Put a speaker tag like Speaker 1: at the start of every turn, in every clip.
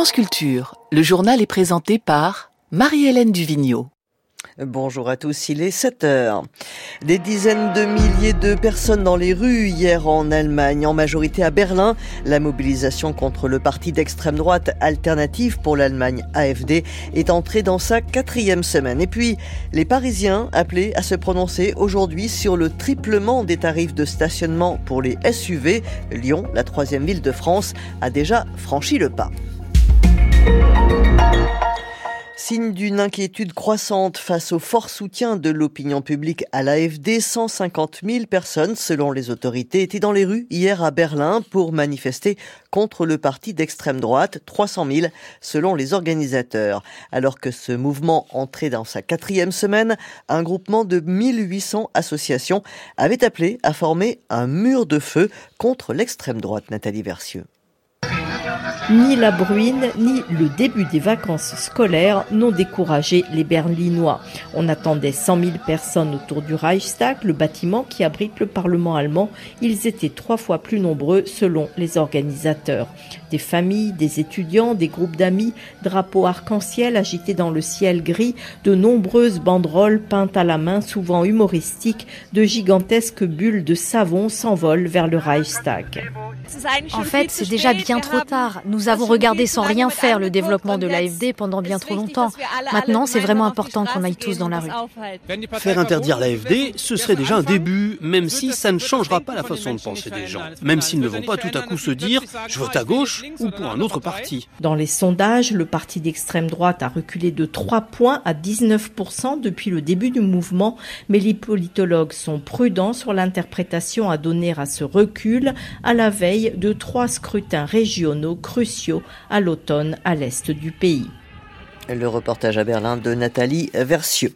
Speaker 1: France Culture, le journal est présenté par Marie-Hélène Duvigneau.
Speaker 2: Bonjour à tous, il est 7 heures. Des dizaines de milliers de personnes dans les rues hier en Allemagne, en majorité à Berlin. La mobilisation contre le parti d'extrême droite alternative pour l'Allemagne AFD est entrée dans sa quatrième semaine. Et puis, les Parisiens appelés à se prononcer aujourd'hui sur le triplement des tarifs de stationnement pour les SUV. Lyon, la troisième ville de France, a déjà franchi le pas. Signe d'une inquiétude croissante face au fort soutien de l'opinion publique à l'AFD, 150 000 personnes, selon les autorités, étaient dans les rues hier à Berlin pour manifester contre le parti d'extrême droite, 300 000 selon les organisateurs. Alors que ce mouvement entrait dans sa quatrième semaine, un groupement de 1800 associations avait appelé à former un mur de feu contre l'extrême droite, Nathalie Versieux.
Speaker 3: Ni la bruine, ni le début des vacances scolaires n'ont découragé les Berlinois. On attendait 100 000 personnes autour du Reichstag, le bâtiment qui abrite le Parlement allemand. Ils étaient trois fois plus nombreux selon les organisateurs. Des familles, des étudiants, des groupes d'amis, drapeaux arc-en-ciel agités dans le ciel gris, de nombreuses banderoles peintes à la main, souvent humoristiques, de gigantesques bulles de savon s'envolent vers le Reichstag.
Speaker 4: En fait, c'est déjà bien trop tard. Avons regardé sans rien faire le développement de l'AFD pendant bien trop longtemps. Maintenant, c'est vraiment important qu'on aille tous dans la rue.
Speaker 5: Faire interdire l'AFD, ce serait déjà un début, même si ça ne changera pas la façon de penser des gens. Même s'ils ne vont pas tout à coup se dire je vote à gauche ou pour un autre parti.
Speaker 3: Dans les sondages, le parti d'extrême droite a reculé de 3 points à 19% depuis le début du mouvement, mais les politologues sont prudents sur l'interprétation à donner à ce recul à la veille de trois scrutins régionaux cruciaux à l'automne à l'est du pays.
Speaker 2: Le reportage à Berlin de Nathalie Versieux.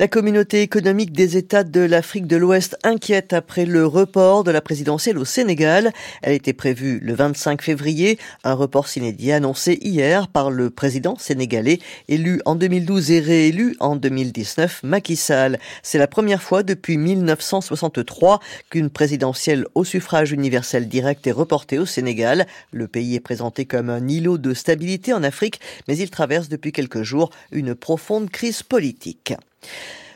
Speaker 2: La communauté économique des États de l'Afrique de l'Ouest inquiète après le report de la présidentielle au Sénégal. Elle était prévue le 25 février, un report inédit annoncé hier par le président sénégalais, élu en 2012 et réélu en 2019, Macky Sall. C'est la première fois depuis 1963 qu'une présidentielle au suffrage universel direct est reportée au Sénégal. Le pays est présenté comme un îlot de stabilité en Afrique, mais il traverse depuis quelques jours une profonde crise politique.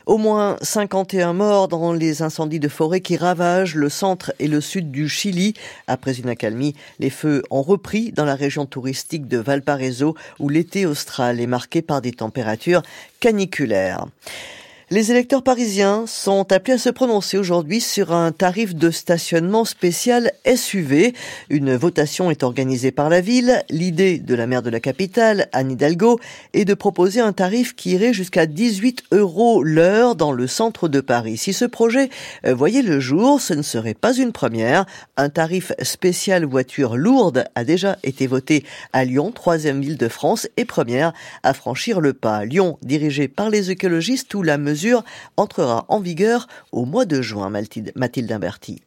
Speaker 2: Au moins 51 morts dans les incendies de forêt qui ravagent le centre et le sud du Chili. Après une accalmie, les feux ont repris dans la région touristique de Valparaiso où l'été austral est marqué par des températures caniculaires. Les électeurs parisiens sont appelés à se prononcer aujourd'hui sur un tarif de stationnement spécial SUV. Une votation est organisée par la ville. L'idée de la maire de la capitale, Anne Hidalgo, est de proposer un tarif qui irait jusqu'à 18 euros l'heure dans le centre de Paris. Si ce projet euh, voyait le jour, ce ne serait pas une première. Un tarif spécial voiture lourde a déjà été voté à Lyon, troisième ville de France et première à franchir le pas. Lyon, dirigé par les écologistes, où la mesure entrera en vigueur au mois de juin, Mathilde Imberti.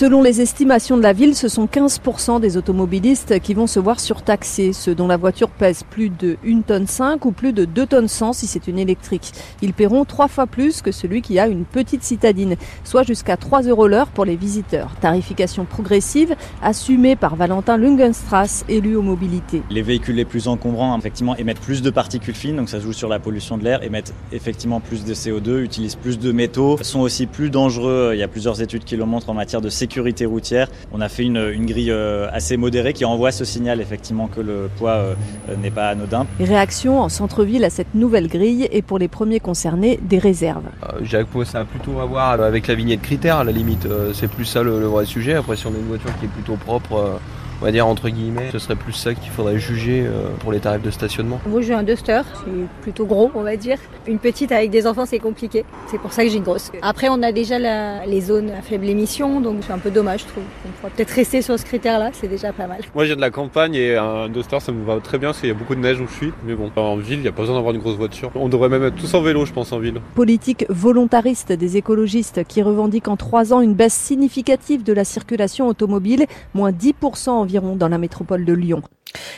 Speaker 6: Selon les estimations de la ville, ce sont 15% des automobilistes qui vont se voir surtaxés, ceux dont la voiture pèse plus de 1 tonne 5 ou plus de 2 tonnes 100 si c'est une électrique. Ils paieront trois fois plus que celui qui a une petite citadine, soit jusqu'à 3 euros l'heure pour les visiteurs. Tarification progressive assumée par Valentin Lungenstrass, élu aux mobilités.
Speaker 7: Les véhicules les plus encombrants, effectivement, émettent plus de particules fines, donc ça joue sur la pollution de l'air, émettent effectivement plus de CO2, utilisent plus de métaux, sont aussi plus dangereux. Il y a plusieurs études qui le montrent en matière de sécurité routière. On a fait une, une grille euh, assez modérée qui envoie ce signal effectivement que le poids euh, n'est pas anodin.
Speaker 6: Réaction en centre-ville à cette nouvelle grille et pour les premiers concernés, des réserves.
Speaker 8: Euh, que ça a plutôt à voir avec la vignette critère à la limite. C'est plus ça le, le vrai sujet. Après si on a une voiture qui est plutôt propre on va dire entre guillemets, ce serait plus ça qu'il faudrait juger euh, pour les tarifs de stationnement.
Speaker 9: Moi j'ai un Duster, c'est plutôt gros on va dire. Une petite avec des enfants c'est compliqué, c'est pour ça que j'ai une grosse. Après on a déjà la, les zones à faible émission, donc c'est un peu dommage je trouve. On pourrait peut-être rester sur ce critère là, c'est déjà pas mal.
Speaker 10: Moi j'ai de la campagne et un Duster ça me va très bien parce qu'il y a beaucoup de neige où je suis. Mais bon, en ville il n'y a pas besoin d'avoir une grosse voiture. On devrait même être tous en vélo je pense en ville.
Speaker 6: Politique volontariste des écologistes qui revendiquent en trois ans une baisse significative de la circulation automobile, moins 10% dans la métropole de Lyon.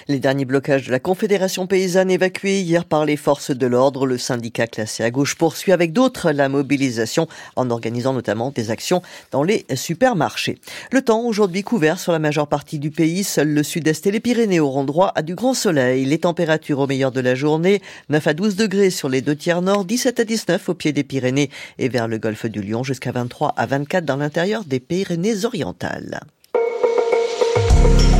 Speaker 2: Les derniers blocages de la Confédération paysanne évacués hier par les forces de l'ordre, le syndicat classé à gauche poursuit avec d'autres la mobilisation en organisant notamment des actions dans les supermarchés. Le temps aujourd'hui couvert sur la majeure partie du pays, seul le sud-est et les Pyrénées auront droit à du grand soleil. Les températures au meilleur de la journée, 9 à 12 degrés sur les deux tiers nord, 17 à 19 au pied des Pyrénées et vers le golfe du Lion jusqu'à 23 à 24 dans l'intérieur des Pyrénées orientales. Thank you.